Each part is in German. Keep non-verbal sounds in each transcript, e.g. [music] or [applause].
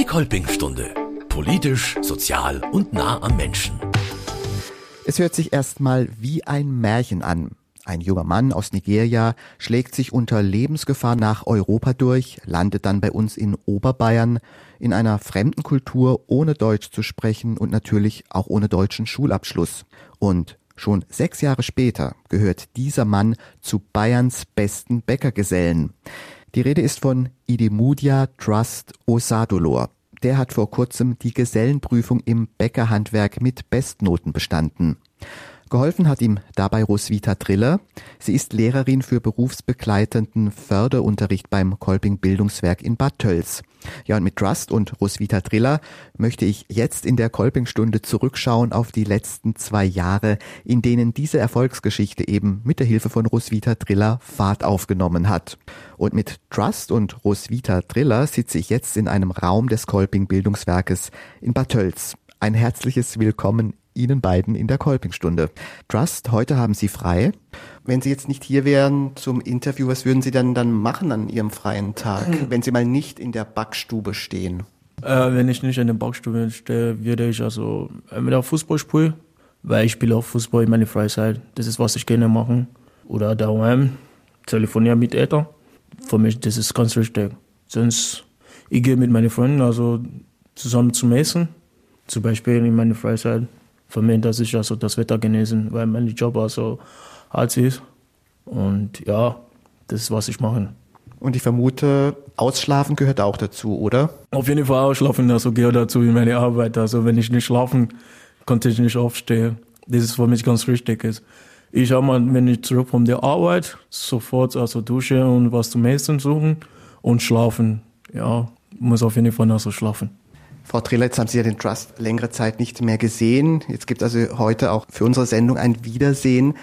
Die Kolpingstunde. Politisch, sozial und nah am Menschen. Es hört sich erstmal wie ein Märchen an. Ein junger Mann aus Nigeria schlägt sich unter Lebensgefahr nach Europa durch, landet dann bei uns in Oberbayern, in einer fremden Kultur, ohne Deutsch zu sprechen und natürlich auch ohne deutschen Schulabschluss. Und schon sechs Jahre später gehört dieser Mann zu Bayerns besten Bäckergesellen. Die Rede ist von Idemudia Trust Osadolor. Der hat vor kurzem die Gesellenprüfung im Bäckerhandwerk mit Bestnoten bestanden. Geholfen hat ihm dabei Roswitha Triller. Sie ist Lehrerin für berufsbegleitenden Förderunterricht beim Kolping Bildungswerk in Bad Tölz. Ja, und mit Trust und Roswitha Triller möchte ich jetzt in der Kolpingstunde zurückschauen auf die letzten zwei Jahre, in denen diese Erfolgsgeschichte eben mit der Hilfe von Roswitha Triller Fahrt aufgenommen hat. Und mit Trust und Roswitha Triller sitze ich jetzt in einem Raum des Kolping Bildungswerkes in Bad Tölz. Ein herzliches Willkommen Ihnen beiden in der Kolpingstunde. Trust, heute haben Sie frei. Wenn Sie jetzt nicht hier wären zum Interview, was würden Sie dann dann machen an Ihrem freien Tag, hm. wenn Sie mal nicht in der Backstube stehen? Äh, wenn ich nicht in der Backstube stehe, würde ich also entweder Fußball spielen, weil ich spiele auch Fußball in meiner Freizeit. Das ist, was ich gerne mache. Oder daheim telefonieren mit Eltern. Für mich, das ist ganz wichtig. Sonst, ich gehe mit meinen Freunden also zusammen zum Essen. Zum Beispiel in meiner Freizeit für mich, dass ich also das Wetter genießen, weil mein Job also hart ist. Und ja, das ist, was ich mache. Und ich vermute, Ausschlafen gehört auch dazu, oder? Auf jeden Fall Ausschlafen, also gehört dazu in meine Arbeit. Also wenn ich nicht schlafen, konnte ich nicht aufstehen. Das ist für mich ganz wichtig. Ich habe mal, wenn ich zurück von der Arbeit, sofort also duschen und was zum Essen suchen und schlafen. Ja, muss auf jeden Fall also schlafen. Frau Triller, jetzt haben Sie ja den Trust längere Zeit nicht mehr gesehen. Jetzt gibt es also heute auch für unsere Sendung ein Wiedersehen.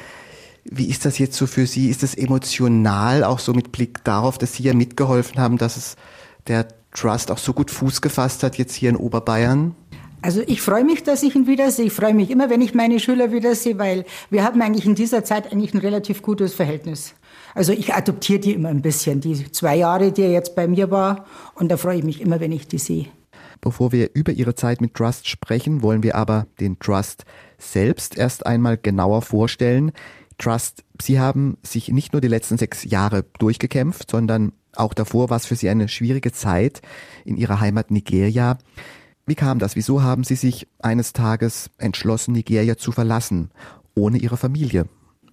Wie ist das jetzt so für Sie? Ist das emotional, auch so mit Blick darauf, dass Sie ja mitgeholfen haben, dass es der Trust auch so gut Fuß gefasst hat, jetzt hier in Oberbayern? Also ich freue mich, dass ich ihn wiedersehe. Ich freue mich immer, wenn ich meine Schüler wiedersehe, weil wir haben eigentlich in dieser Zeit eigentlich ein relativ gutes Verhältnis. Also ich adoptiere die immer ein bisschen, die zwei Jahre, die er jetzt bei mir war. Und da freue ich mich immer, wenn ich die sehe. Bevor wir über Ihre Zeit mit Trust sprechen, wollen wir aber den Trust selbst erst einmal genauer vorstellen. Trust, Sie haben sich nicht nur die letzten sechs Jahre durchgekämpft, sondern auch davor war es für Sie eine schwierige Zeit in Ihrer Heimat Nigeria. Wie kam das? Wieso haben Sie sich eines Tages entschlossen, Nigeria zu verlassen, ohne Ihre Familie?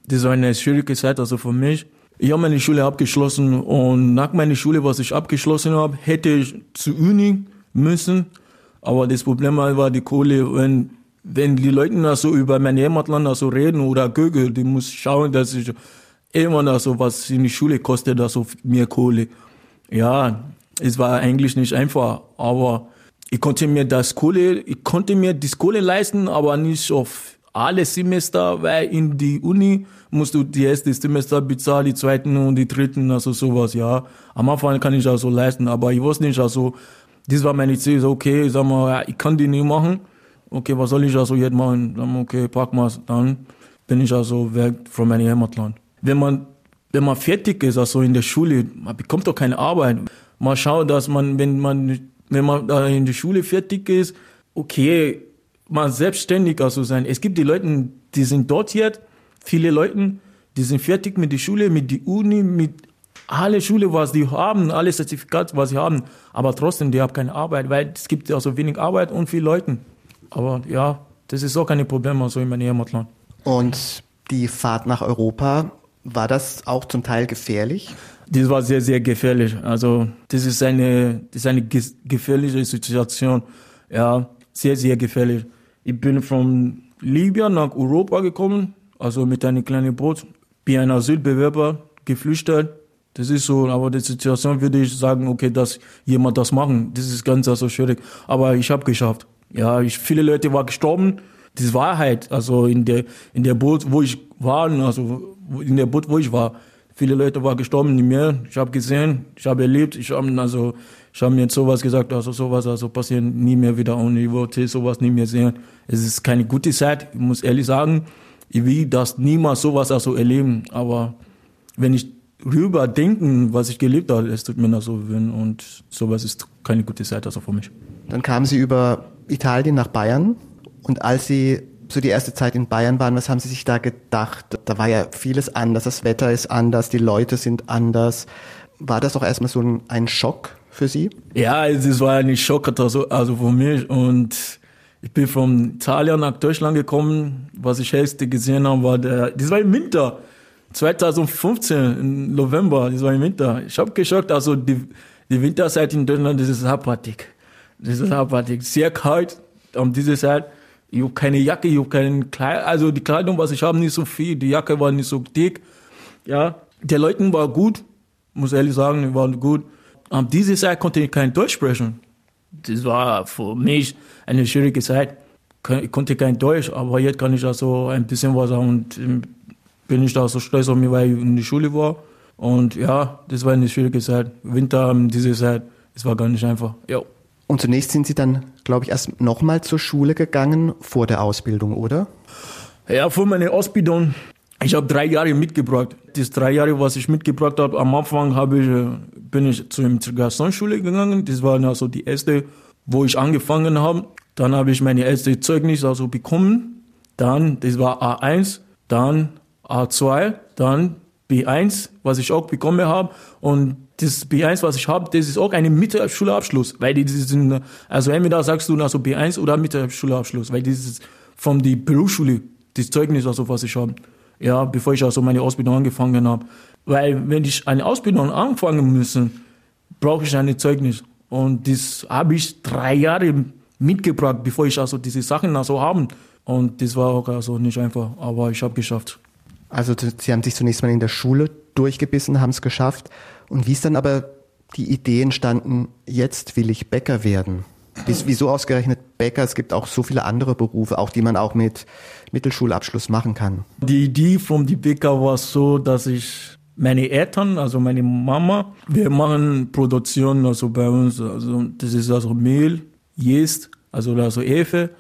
Das war eine schwierige Zeit, also für mich. Ich habe meine Schule abgeschlossen und nach meiner Schule, was ich abgeschlossen habe, hätte ich zur Uni müssen. Aber das Problem war die Kohle, wenn, wenn die Leute da so über mein Heimatland so reden oder Google, die muss schauen, dass ich immer da so was in die Schule kostet, da so mehr Kohle. Ja, es war eigentlich nicht einfach, aber ich konnte mir das Kohle, ich konnte mir das Kohle leisten, aber nicht auf alle Semester, weil in die Uni musst du die erste Semester bezahlen, die zweiten und die dritten, also sowas, ja. Am Anfang kann ich also leisten, aber ich wusste nicht, also das war meine Ziel, so, okay, sag mal, ja, ich kann die nicht machen. Okay, was soll ich also jetzt machen? Mal, okay, pack mal, dann bin ich also weg von meinem Heimatland. Wenn man, wenn man fertig ist, also in der Schule, man bekommt doch keine Arbeit. Man schaut, dass man, wenn man, wenn man in der Schule fertig ist, okay, mal selbstständig also sein. Es gibt die Leute, die sind dort jetzt, viele Leute, die sind fertig mit der Schule, mit der Uni, mit alle Schule, was die haben, alle Zertifikate, was sie haben, aber trotzdem, die haben keine Arbeit, weil es gibt ja so wenig Arbeit und viele Leute. Aber ja, das ist auch kein Problem, also in meinem Heimatland. Und die Fahrt nach Europa, war das auch zum Teil gefährlich? Das war sehr, sehr gefährlich. Also, das ist eine, das ist eine gefährliche Situation. Ja, sehr, sehr gefährlich. Ich bin von Libyen nach Europa gekommen, also mit einem kleinen Boot, bin ein Asylbewerber, geflüchtet das ist so, aber die Situation würde ich sagen, okay, dass jemand das machen, das ist ganz also schwierig. Aber ich habe geschafft. Ja, ich, viele Leute waren gestorben. Das ist Wahrheit. Also in der in der Boot, wo ich war, also in der Boot, wo ich war, viele Leute waren gestorben, nicht mehr. Ich habe gesehen, ich habe erlebt, ich habe also ich habe mir sowas gesagt, also sowas also passiert nie mehr wieder und ich wollte sowas nie mehr sehen. Es ist keine gute Zeit, ich muss ehrlich sagen. Ich will das niemals sowas also erleben, aber wenn ich rüberdenken, was ich gelebt habe, es tut mir noch so weh und sowas ist keine gute Zeit also für mich. Dann kamen Sie über Italien nach Bayern und als Sie so die erste Zeit in Bayern waren, was haben Sie sich da gedacht? Da war ja vieles anders, das Wetter ist anders, die Leute sind anders. War das auch erstmal so ein, ein Schock für Sie? Ja, es war ein Schock also, also für mich und ich bin von Italien nach Deutschland gekommen. Was ich erste gesehen habe, war der, das war im Winter. 2015, im November, das war im Winter. Ich habe geschockt, also die, die Winterzeit in Deutschland, das ist abartig. Das ist abartig. Sehr kalt um diese Zeit. Ich habe keine Jacke, ich habe keine Kleidung, also die Kleidung, was ich habe, nicht so viel. Die Jacke war nicht so dick. Ja, der Leuten war gut, muss ehrlich sagen, die waren gut. Um diese Zeit konnte ich kein Deutsch sprechen das war für mich eine schwierige Zeit. Ich konnte kein Deutsch, aber jetzt kann ich also ein bisschen was sagen und ähm, bin ich da so stolz auf mich, weil ich in der Schule war. Und ja, das war eine schwierige Zeit. Winter, diese Zeit, es war gar nicht einfach. Ja. Und zunächst sind Sie dann, glaube ich, erst nochmal zur Schule gegangen vor der Ausbildung, oder? Ja, vor meiner Ausbildung. Ich habe drei Jahre mitgebracht. Das drei Jahre, was ich mitgebracht habe, am Anfang habe ich äh, bin ich zur Integrationsschule gegangen. Das war also die erste, wo ich angefangen habe. Dann habe ich meine erste Zeugnis also bekommen. Dann, das war A1, dann A2, dann B1, was ich auch bekommen habe. Und das B1, was ich habe, das ist auch ein Mittelschulabschluss, weil die sind, also entweder sagst du also B1 oder Mittelschulabschluss, weil das ist von der Berufsschule, das Zeugnis, also was ich habe. Ja, bevor ich also meine Ausbildung angefangen habe. Weil wenn ich eine Ausbildung anfangen müssen, brauche ich ein Zeugnis. Und das habe ich drei Jahre mitgebracht, bevor ich also diese Sachen also haben. Und das war auch also nicht einfach, aber ich habe geschafft. Also Sie haben sich zunächst mal in der Schule durchgebissen, haben es geschafft. Und wie ist dann aber die Idee entstanden, jetzt will ich Bäcker werden? Wieso ausgerechnet Bäcker? Es gibt auch so viele andere Berufe, auch die man auch mit Mittelschulabschluss machen kann. Die Idee vom die Bäcker war so, dass ich meine Eltern, also meine Mama, wir machen Produktion also bei uns, also das ist also Mehl, Yeast, also also Hefe,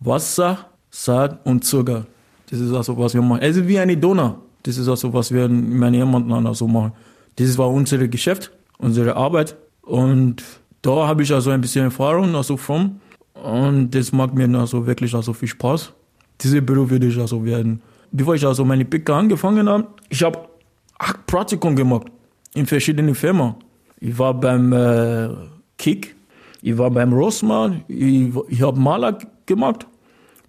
Wasser, Salz und Zucker. Das ist also was wir machen. Es ist wie eine Donau. Das ist also was wir meinen Heimatland also machen. Das war unser Geschäft, unsere Arbeit und da habe ich also ein bisschen Erfahrung also von und das macht mir also wirklich also viel Spaß. Diese Beruf würde ich also werden. Bevor ich also meine Picker angefangen habe, ich habe acht Praktikum gemacht in verschiedenen Firmen. Ich war beim äh, Kick, ich war beim Rossmann, ich, ich habe Maler gemacht,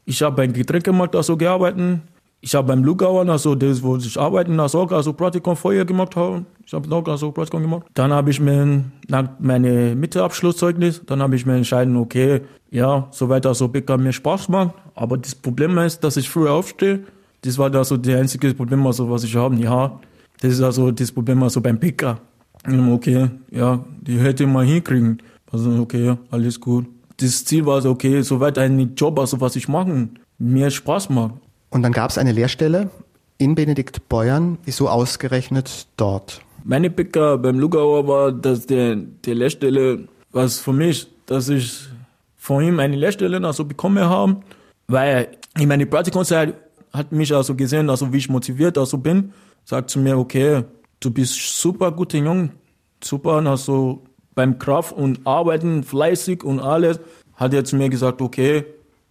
ich habe beim Getränkemarkt also gearbeitet, ich habe beim Lugauer, also das, wo ich arbeiten, also auch also Praktikum vorher gemacht habe. Ich habe auch also Praktikum gemacht. Dann habe ich mir nach meine Mitteabschlusszeugnis, dann habe ich mir entschieden, okay, ja, so weiter, so kann mir Spaß macht. Aber das Problem ist, dass ich früher aufstehe. Das war da so das einzige Problem, also was ich habe. Ja, das ist also das Problem also beim Picker. Okay, ja, die hätte mal hinkriegen. Also okay, alles gut. Das Ziel war so, okay, soweit ein Job, also was ich machen, mir Spaß macht. Und dann gab es eine Lehrstelle in Benedikt Beuern. Wieso ausgerechnet dort? Meine Picker beim Lugauer war, dass der, der Lehrstelle, was für mich, dass ich von ihm eine Lehrstelle also bekommen habe, weil in meiner Praktikumszeit hat mich also gesehen, also wie ich motiviert also bin, sagt zu mir, okay, du bist super guter Junge, super, also beim Kraft und Arbeiten, fleißig und alles, hat er zu mir gesagt, okay,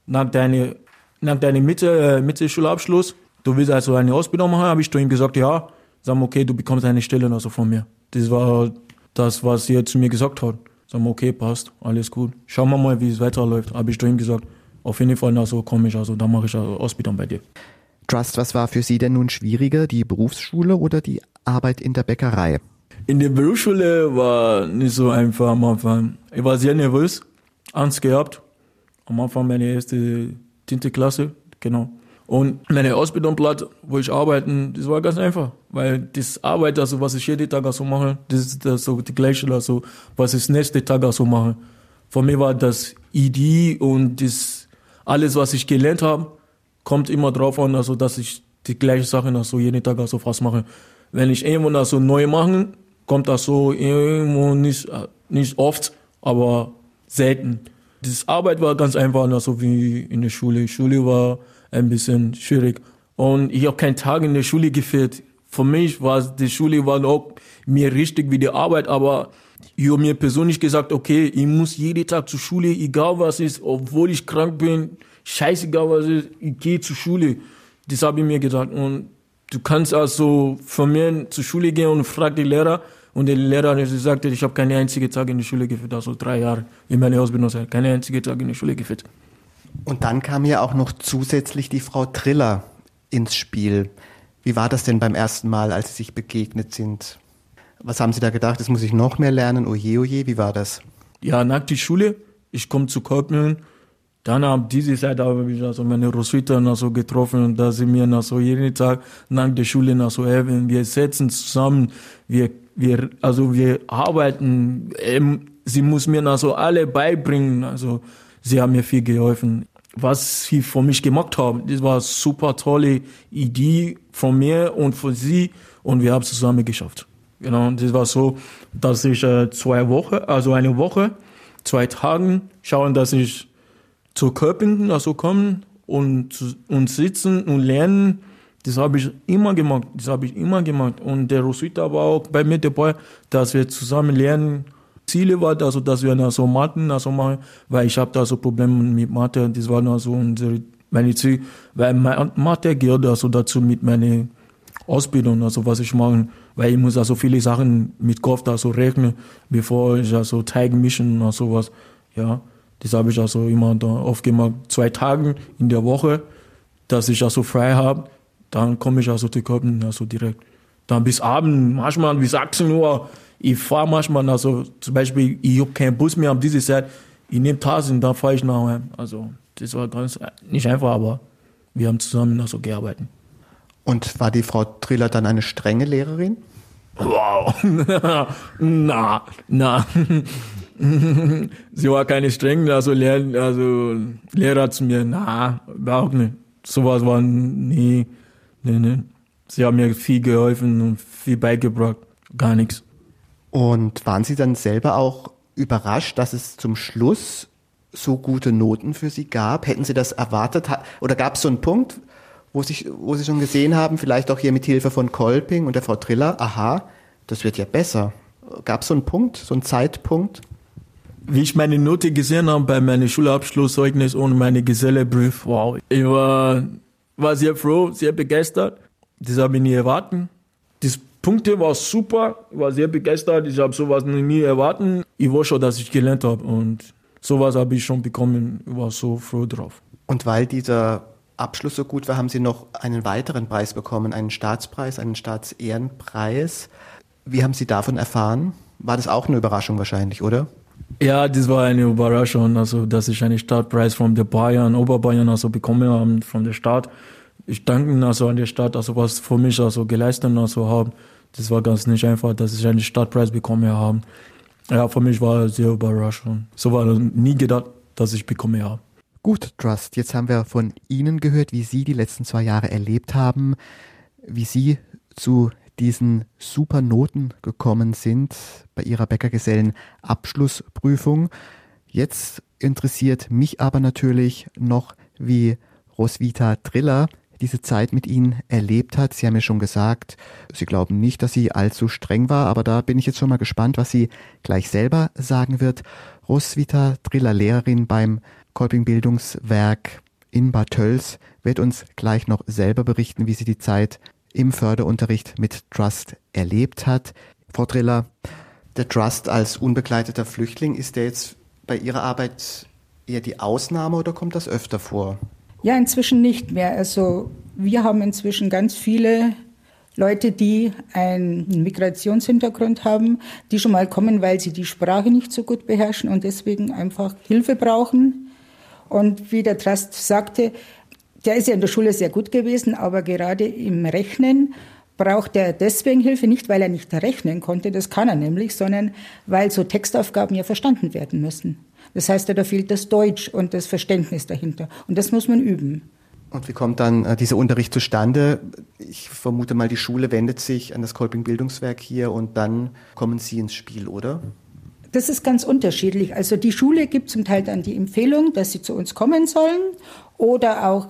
nach deiner nach deinem Mitte, äh, Mittelschulabschluss, du willst also eine Ausbildung machen, habe ich zu ihm gesagt, ja. Sag mal, okay, du bekommst eine Stelle also von mir. Das war das, was er zu mir gesagt hat. Sag mal, okay, passt, alles gut. Schauen wir mal, wie es weiterläuft. Habe ich zu ihm gesagt, auf jeden Fall, also komme ich, also da mache ich eine Ausbildung bei dir. Trust, was war für Sie denn nun schwieriger, die Berufsschule oder die Arbeit in der Bäckerei? In der Berufsschule war nicht so einfach am Anfang. Ich war sehr nervös, Angst gehabt. Am Anfang meine erste 10. Klasse, genau. Und meine Ausbildungsplatz, wo ich arbeite, das war ganz einfach, weil das Arbeit, also was ich jeden Tag so mache, das ist das so die gleiche, also was ich nächste Tag so mache. Für mich war das Idee und das alles, was ich gelernt habe, kommt immer drauf an, also dass ich die gleiche Sachen also jeden Tag also fast mache. Wenn ich irgendwo also neu mache, kommt das so irgendwo nicht, nicht oft, aber selten. Das Arbeit war ganz einfach, so also wie in der Schule. Schule war ein bisschen schwierig. Und ich habe keinen Tag in der Schule gefehlt. Für mich war die Schule war auch mir richtig wie die Arbeit, aber Ich habe mir persönlich gesagt, okay, ich muss jeden Tag zur Schule, egal was ist, obwohl ich krank bin, scheißegal was ist, ich gehe zur Schule. Das habe ich mir gedacht. Und du kannst also von mir zur Schule gehen und frag die Lehrer. Und der Lehrer gesagt, ich habe keine einzige Tag in die Schule geführt, also drei Jahre in meiner Ausbildung, keine einzige Tag in die Schule geführt. Und dann kam ja auch noch zusätzlich die Frau Triller ins Spiel. Wie war das denn beim ersten Mal, als Sie sich begegnet sind? Was haben Sie da gedacht? Das muss ich noch mehr lernen. Oje, oje, wie war das? Ja, nach der Schule, ich komme zu Kolpmühlen. Dann ab diese Zeit habe ich also meine Roswitha noch so getroffen und da sind wir noch so jeden Tag nach der Schule noch so eben, wir setzen zusammen, wir, wir, also wir arbeiten, ähm, sie muss mir noch so alle beibringen, also sie haben mir viel geholfen. Was sie für mich gemacht haben, das war eine super tolle Idee von mir und von sie und wir haben es zusammen geschafft. Genau, und das war so, dass ich äh, zwei Wochen, also eine Woche, zwei Tagen schauen, dass ich zu Köpingen also kommen und, und sitzen und lernen. Das habe ich immer gemacht. Das habe ich immer gemacht. Und der Rosita war auch bei mir dabei, dass wir zusammen lernen. Ziele war also, dass wir also Mathe also machen, weil ich habe da so Probleme mit Mathe. Das war also unsere, meine Ziele, weil Mathe gehört also dazu mit meiner Ausbildung, also was ich mache, weil ich muss also viele Sachen mit Kopf da so rechnen, bevor ich also Teig mischen und sowas, ja. Das habe ich also immer da aufgemacht, zwei Tage in der Woche, dass ich also frei habe, dann komme ich also zu Köpfen, also direkt. Dann bis Abend, manchmal bis 18 Uhr, ich fahre manchmal, also zum Beispiel, ich habe keinen Bus mehr um diese Zeit, ich nehme Tassen, dann fahre ich nach Hause. Also das war ganz, nicht einfach, aber wir haben zusammen also gearbeitet. Und war die Frau Triller dann eine strenge Lehrerin? Wow, [laughs] na, na. [laughs] Sie war keine strenge, also, Lehr also Lehrer zu mir, na, überhaupt nicht. Sowas war nie, nee, nee. Sie haben mir viel geholfen und viel beigebracht, gar nichts. Und waren Sie dann selber auch überrascht, dass es zum Schluss so gute Noten für Sie gab? Hätten Sie das erwartet? Oder gab es so einen Punkt, wo, sich, wo Sie schon gesehen haben, vielleicht auch hier mit Hilfe von Kolping und der Frau Triller, aha, das wird ja besser. Gab es so einen Punkt, so einen Zeitpunkt? Wie ich meine Note gesehen habe bei meinem Schulabschlusszeugnis und meine Gesellebrief, wow, ich war, war sehr froh, sehr begeistert. Das habe ich nie erwartet. Das Punkte war super, ich war sehr begeistert, ich habe sowas noch nie erwartet. Ich war schon, dass ich gelernt habe und sowas habe ich schon bekommen, ich war so froh drauf. Und weil dieser Abschluss so gut war, haben Sie noch einen weiteren Preis bekommen, einen Staatspreis, einen Staatsehrenpreis. Wie haben Sie davon erfahren? War das auch eine Überraschung wahrscheinlich, oder? Ja, das war eine Überraschung, also dass ich einen Staatspreis von der Bayern, Oberbayern also bekommen habe von der Stadt. Ich danke also an der Stadt, also was für mich also geleistet also haben. Das war ganz nicht einfach, dass ich einen Stadtpreis bekommen habe. Ja, für mich war es sehr überraschend. So war nie gedacht, dass ich bekomme habe. Gut, Trust, jetzt haben wir von Ihnen gehört, wie Sie die letzten zwei Jahre erlebt haben, wie Sie zu diesen super Noten gekommen sind bei Ihrer Bäckergesellen Abschlussprüfung. Jetzt interessiert mich aber natürlich noch, wie Roswitha Triller diese Zeit mit Ihnen erlebt hat. Sie haben ja schon gesagt, Sie glauben nicht, dass sie allzu streng war, aber da bin ich jetzt schon mal gespannt, was sie gleich selber sagen wird. Roswitha Triller, Lehrerin beim Kolping Bildungswerk in Bad Tölz wird uns gleich noch selber berichten, wie sie die Zeit im Förderunterricht mit Trust erlebt hat. Frau Triller, der Trust als unbegleiteter Flüchtling, ist der jetzt bei Ihrer Arbeit eher die Ausnahme oder kommt das öfter vor? Ja, inzwischen nicht mehr. Also wir haben inzwischen ganz viele Leute, die einen Migrationshintergrund haben, die schon mal kommen, weil sie die Sprache nicht so gut beherrschen und deswegen einfach Hilfe brauchen. Und wie der Trust sagte, der ist ja in der Schule sehr gut gewesen, aber gerade im Rechnen braucht er deswegen Hilfe, nicht weil er nicht rechnen konnte, das kann er nämlich, sondern weil so Textaufgaben ja verstanden werden müssen. Das heißt, da fehlt das Deutsch und das Verständnis dahinter. Und das muss man üben. Und wie kommt dann äh, dieser Unterricht zustande? Ich vermute mal, die Schule wendet sich an das Kolping Bildungswerk hier und dann kommen Sie ins Spiel, oder? Das ist ganz unterschiedlich. Also die Schule gibt zum Teil dann die Empfehlung, dass sie zu uns kommen sollen. Oder auch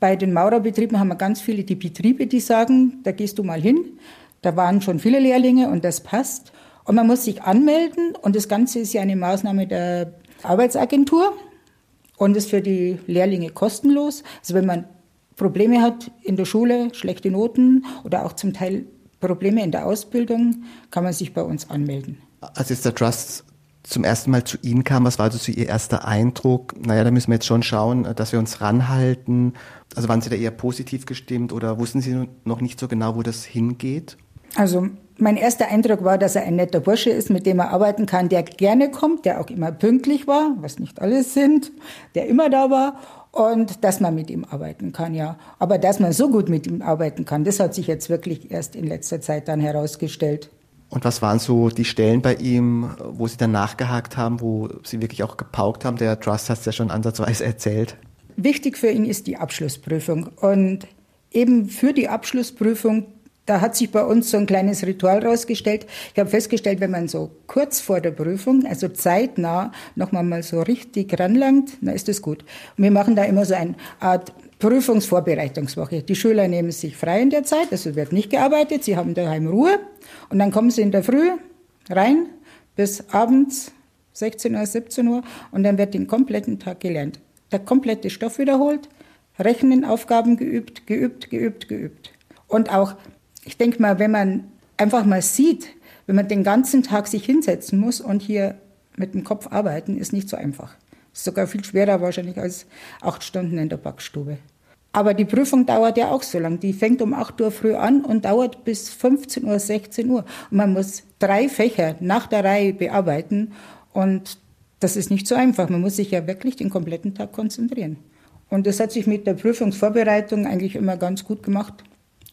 bei den Maurerbetrieben haben wir ganz viele die Betriebe, die sagen, da gehst du mal hin. Da waren schon viele Lehrlinge und das passt. Und man muss sich anmelden und das Ganze ist ja eine Maßnahme der Arbeitsagentur und ist für die Lehrlinge kostenlos. Also wenn man Probleme hat in der Schule, schlechte Noten oder auch zum Teil Probleme in der Ausbildung, kann man sich bei uns anmelden. Als jetzt der Trust zum ersten Mal zu Ihnen kam, was war also so Ihr erster Eindruck? Naja, da müssen wir jetzt schon schauen, dass wir uns ranhalten. Also waren Sie da eher positiv gestimmt oder wussten Sie noch nicht so genau, wo das hingeht? Also mein erster Eindruck war, dass er ein netter Bursche ist, mit dem er arbeiten kann, der gerne kommt, der auch immer pünktlich war, was nicht alles sind, der immer da war und dass man mit ihm arbeiten kann, ja. Aber dass man so gut mit ihm arbeiten kann, das hat sich jetzt wirklich erst in letzter Zeit dann herausgestellt. Und was waren so die Stellen bei ihm, wo Sie dann nachgehakt haben, wo Sie wirklich auch gepaukt haben? Der Trust hat es ja schon ansatzweise [laughs] erzählt. Wichtig für ihn ist die Abschlussprüfung. Und eben für die Abschlussprüfung, da hat sich bei uns so ein kleines Ritual rausgestellt. Ich habe festgestellt, wenn man so kurz vor der Prüfung, also zeitnah, nochmal mal so richtig ranlangt, dann ist das gut. Und wir machen da immer so eine Art Prüfungsvorbereitungswoche. Die Schüler nehmen sich frei in der Zeit, also wird nicht gearbeitet, sie haben daheim Ruhe und dann kommen sie in der Früh rein bis abends 16 Uhr, 17 Uhr und dann wird den kompletten Tag gelernt. Der komplette Stoff wiederholt, Rechenaufgaben geübt, geübt, geübt, geübt. Und auch, ich denke mal, wenn man einfach mal sieht, wenn man den ganzen Tag sich hinsetzen muss und hier mit dem Kopf arbeiten, ist nicht so einfach. Ist sogar viel schwerer wahrscheinlich als acht Stunden in der Backstube. Aber die Prüfung dauert ja auch so lang. Die fängt um 8 Uhr früh an und dauert bis 15 Uhr, 16 Uhr. Und man muss drei Fächer nach der Reihe bearbeiten. Und das ist nicht so einfach. Man muss sich ja wirklich den kompletten Tag konzentrieren. Und das hat sich mit der Prüfungsvorbereitung eigentlich immer ganz gut gemacht.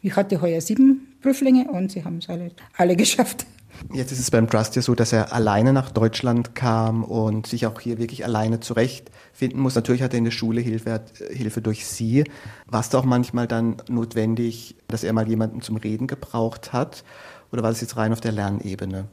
Ich hatte heuer sieben Prüflinge und sie haben es alle, alle geschafft. Jetzt ist es beim Trust ja so, dass er alleine nach Deutschland kam und sich auch hier wirklich alleine zurechtfinden muss. Natürlich hat er in der Schule Hilfe, Hilfe durch Sie. War es da auch manchmal dann notwendig, dass er mal jemanden zum Reden gebraucht hat? Oder war das jetzt rein auf der Lernebene?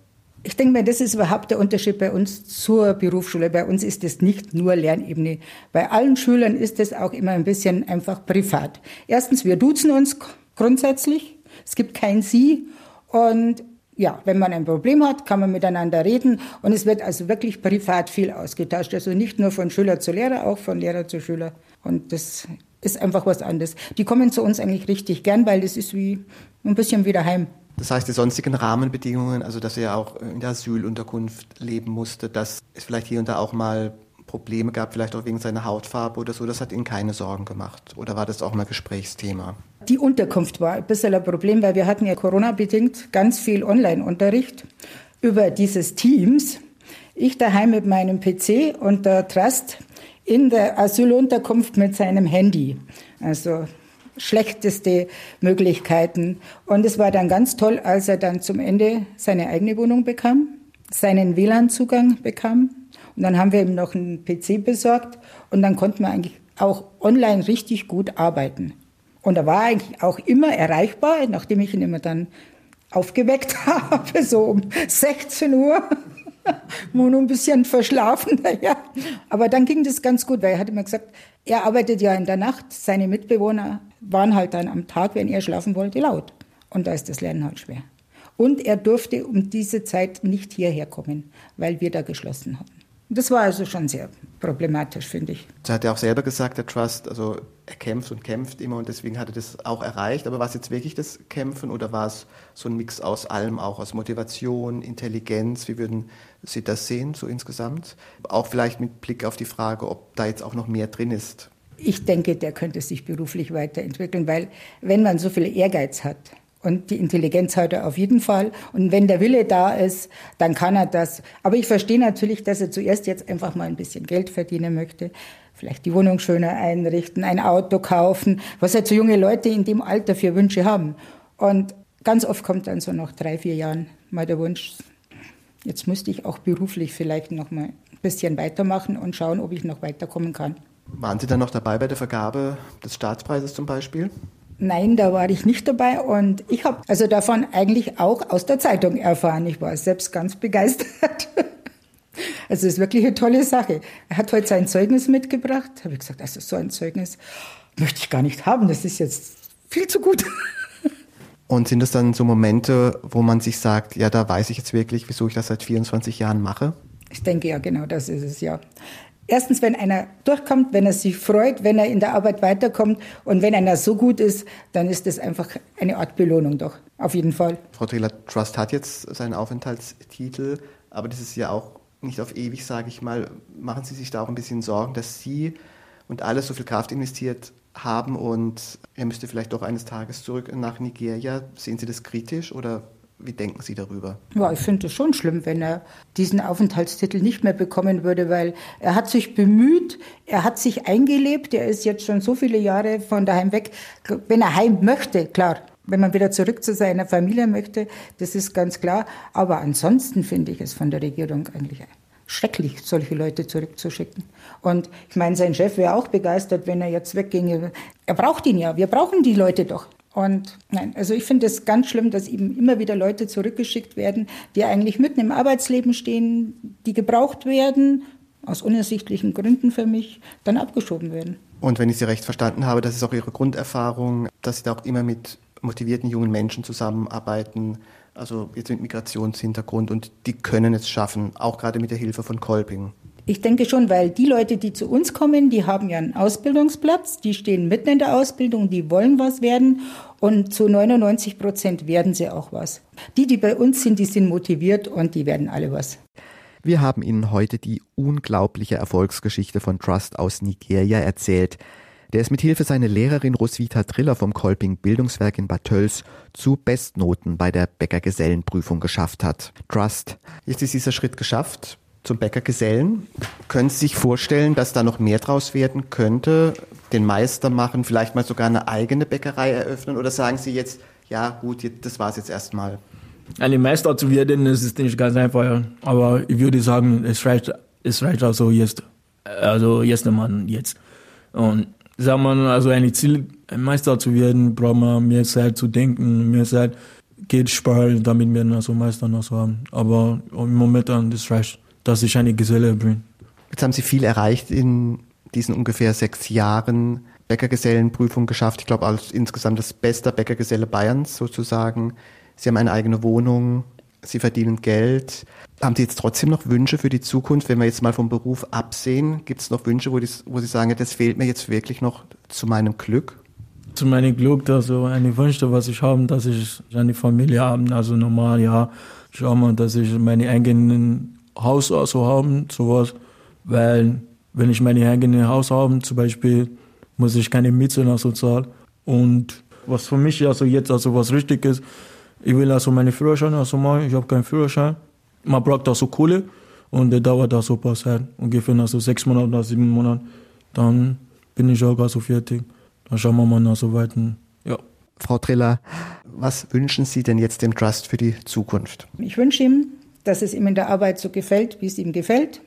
Ich denke mal, das ist überhaupt der Unterschied bei uns zur Berufsschule. Bei uns ist es nicht nur Lernebene. Bei allen Schülern ist es auch immer ein bisschen einfach privat. Erstens, wir duzen uns grundsätzlich. Es gibt kein Sie. Und ja, wenn man ein Problem hat, kann man miteinander reden und es wird also wirklich privat viel ausgetauscht. Also nicht nur von Schüler zu Lehrer, auch von Lehrer zu Schüler. Und das ist einfach was anderes. Die kommen zu uns eigentlich richtig gern, weil das ist wie ein bisschen wieder heim. Das heißt, die sonstigen Rahmenbedingungen, also dass er auch in der Asylunterkunft leben musste, dass es vielleicht hier und da auch mal Probleme gab, vielleicht auch wegen seiner Hautfarbe oder so, das hat Ihnen keine Sorgen gemacht? Oder war das auch mal Gesprächsthema? Die Unterkunft war ein bisschen ein Problem, weil wir hatten ja Corona-bedingt ganz viel Online-Unterricht über dieses Teams. Ich daheim mit meinem PC und der Trust in der Asylunterkunft mit seinem Handy. Also schlechteste Möglichkeiten. Und es war dann ganz toll, als er dann zum Ende seine eigene Wohnung bekam, seinen WLAN-Zugang bekam. Und dann haben wir ihm noch einen PC besorgt und dann konnten wir eigentlich auch online richtig gut arbeiten. Und er war eigentlich auch immer erreichbar, nachdem ich ihn immer dann aufgeweckt [laughs] habe, so um 16 Uhr. [laughs] Nur ein bisschen verschlafen, [laughs] ja. Aber dann ging das ganz gut, weil er hat immer gesagt, er arbeitet ja in der Nacht, seine Mitbewohner waren halt dann am Tag, wenn er schlafen wollte, laut. Und da ist das Lernen halt schwer. Und er durfte um diese Zeit nicht hierher kommen, weil wir da geschlossen hatten. Das war also schon sehr problematisch, finde ich. Das hat er auch selber gesagt, der Trust, also er kämpft und kämpft immer und deswegen hat er das auch erreicht. Aber war es jetzt wirklich das Kämpfen oder war es so ein Mix aus allem, auch aus Motivation, Intelligenz? Wie würden Sie das sehen, so insgesamt? Auch vielleicht mit Blick auf die Frage, ob da jetzt auch noch mehr drin ist. Ich denke, der könnte sich beruflich weiterentwickeln, weil wenn man so viel Ehrgeiz hat, und die Intelligenz hat er auf jeden Fall. Und wenn der Wille da ist, dann kann er das. Aber ich verstehe natürlich, dass er zuerst jetzt einfach mal ein bisschen Geld verdienen möchte. Vielleicht die Wohnung schöner einrichten, ein Auto kaufen, was ja zu junge Leute in dem Alter für Wünsche haben. Und ganz oft kommt dann so nach drei, vier Jahren mal der Wunsch, jetzt müsste ich auch beruflich vielleicht noch mal ein bisschen weitermachen und schauen, ob ich noch weiterkommen kann. Waren Sie dann noch dabei bei der Vergabe des Staatspreises zum Beispiel? Nein, da war ich nicht dabei und ich habe also davon eigentlich auch aus der Zeitung erfahren. Ich war selbst ganz begeistert. [laughs] Also es ist wirklich eine tolle Sache. Er hat heute sein Zeugnis mitgebracht. Habe ich gesagt, also so ein Zeugnis möchte ich gar nicht haben. Das ist jetzt viel zu gut. [laughs] Und sind das dann so Momente, wo man sich sagt, ja, da weiß ich jetzt wirklich, wieso ich das seit 24 Jahren mache? Ich denke ja, genau das ist es ja. Erstens, wenn einer durchkommt, wenn er sich freut, wenn er in der Arbeit weiterkommt und wenn einer so gut ist, dann ist das einfach eine Art Belohnung doch, auf jeden Fall. Frau Taylor Trust hat jetzt seinen Aufenthaltstitel, aber das ist ja auch nicht auf ewig, sage ich mal. Machen Sie sich da auch ein bisschen Sorgen, dass Sie und alle so viel Kraft investiert haben und er müsste vielleicht doch eines Tages zurück nach Nigeria. Sehen Sie das kritisch oder wie denken Sie darüber? Ja, ich finde es schon schlimm, wenn er diesen Aufenthaltstitel nicht mehr bekommen würde, weil er hat sich bemüht, er hat sich eingelebt, er ist jetzt schon so viele Jahre von daheim weg. Wenn er heim möchte, klar, wenn man wieder zurück zu seiner Familie möchte, das ist ganz klar. Aber ansonsten finde ich es von der Regierung eigentlich schrecklich, solche Leute zurückzuschicken. Und ich meine, sein Chef wäre auch begeistert, wenn er jetzt wegginge. Er braucht ihn ja, wir brauchen die Leute doch. Und nein, also ich finde es ganz schlimm, dass eben immer wieder Leute zurückgeschickt werden, die eigentlich mitten im Arbeitsleben stehen, die gebraucht werden, aus unersichtlichen Gründen für mich, dann abgeschoben werden. Und wenn ich Sie recht verstanden habe, das ist auch Ihre Grunderfahrung, dass Sie da auch immer mit motivierten jungen Menschen zusammenarbeiten, also jetzt mit Migrationshintergrund und die können es schaffen, auch gerade mit der Hilfe von Kolping. Ich denke schon, weil die Leute, die zu uns kommen, die haben ja einen Ausbildungsplatz, die stehen mitten in der Ausbildung, die wollen was werden und zu 99 Prozent werden sie auch was. Die, die bei uns sind, die sind motiviert und die werden alle was. Wir haben Ihnen heute die unglaubliche Erfolgsgeschichte von Trust aus Nigeria erzählt der es mit Hilfe seiner Lehrerin Roswitha Triller vom Kolping Bildungswerk in Bad Tölz zu Bestnoten bei der Bäckergesellenprüfung geschafft hat. Trust. Jetzt ist dieser Schritt geschafft zum Bäckergesellen. Können Sie sich vorstellen, dass da noch mehr draus werden könnte? Den Meister machen, vielleicht mal sogar eine eigene Bäckerei eröffnen? Oder sagen Sie jetzt, ja gut, das war es jetzt erstmal? Eine Meister zu werden, das ist nicht ganz einfach. Aber ich würde sagen, es reicht, es reicht also jetzt. Also jetzt Mann jetzt. Und sagt man, also ein Ziel, ein Meister zu werden, braucht man mehr Zeit zu denken, mehr Zeit Geld sparen, damit wir also Meister noch so haben. Aber im Moment an das reicht, dass ich eine Geselle bin. Jetzt haben Sie viel erreicht in diesen ungefähr sechs Jahren. Bäckergesellenprüfung geschafft. Ich glaube, als insgesamt das beste Bäckergeselle Bayerns sozusagen. Sie haben eine eigene Wohnung, Sie verdienen Geld. Haben Sie jetzt trotzdem noch Wünsche für die Zukunft, wenn wir jetzt mal vom Beruf absehen? Gibt es noch Wünsche, wo, die, wo Sie sagen, das fehlt mir jetzt wirklich noch zu meinem Glück? Zu meinem Glück, also eine Wünsche, was ich habe, dass ich eine Familie habe, also normal, ja. Schau mal, dass ich meine eigenen Haus also haben, sowas. Weil, wenn ich meine eigene Haus habe, zum Beispiel, muss ich keine Miete noch so zahlen. Und was für mich also jetzt also was richtig ist, ich will also meine Führerschein also machen, ich habe keinen Führerschein. Man braucht also Kohle und der dauert also ein paar Zeit, ungefähr also sechs Monate oder sieben Monate. Dann bin ich auch also fertig. Dann schauen wir mal nach so weiter. Ja. Frau Triller, was wünschen Sie denn jetzt dem Trust für die Zukunft? Ich wünsche ihm, dass es ihm in der Arbeit so gefällt, wie es ihm gefällt,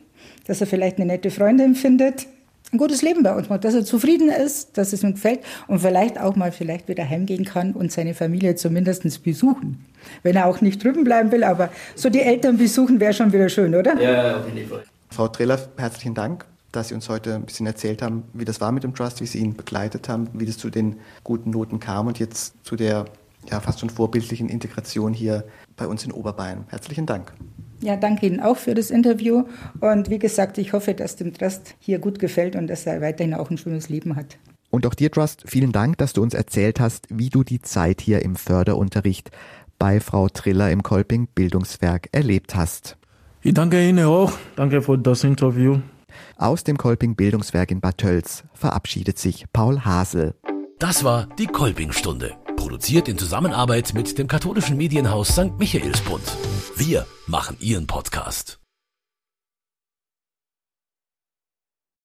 dass er vielleicht eine nette Freundin findet, ein gutes Leben bei uns macht, dass er zufrieden ist, dass es ihm gefällt und vielleicht auch mal vielleicht wieder heimgehen kann und seine Familie zumindest besuchen. Wenn er auch nicht drüben bleiben will, aber so die Eltern besuchen wäre schon wieder schön, oder? Ja, auf jeden Fall. Frau Triller, herzlichen Dank, dass Sie uns heute ein bisschen erzählt haben, wie das war mit dem Trust, wie Sie ihn begleitet haben, wie das zu den guten Noten kam und jetzt zu der ja, fast schon vorbildlichen Integration hier bei uns in Oberbayern. Herzlichen Dank. Ja, danke Ihnen auch für das Interview. Und wie gesagt, ich hoffe, dass dem Trust hier gut gefällt und dass er weiterhin auch ein schönes Leben hat. Und auch dir, Trust, vielen Dank, dass du uns erzählt hast, wie du die Zeit hier im Förderunterricht bei Frau Triller im Kolping Bildungswerk erlebt hast. Ich danke Ihnen auch. Danke für das Interview. Aus dem Kolping Bildungswerk in Bad Tölz verabschiedet sich Paul Hasel. Das war die Kolping-Stunde. Produziert in Zusammenarbeit mit dem katholischen Medienhaus St. Michaelsbund. Wir machen Ihren Podcast.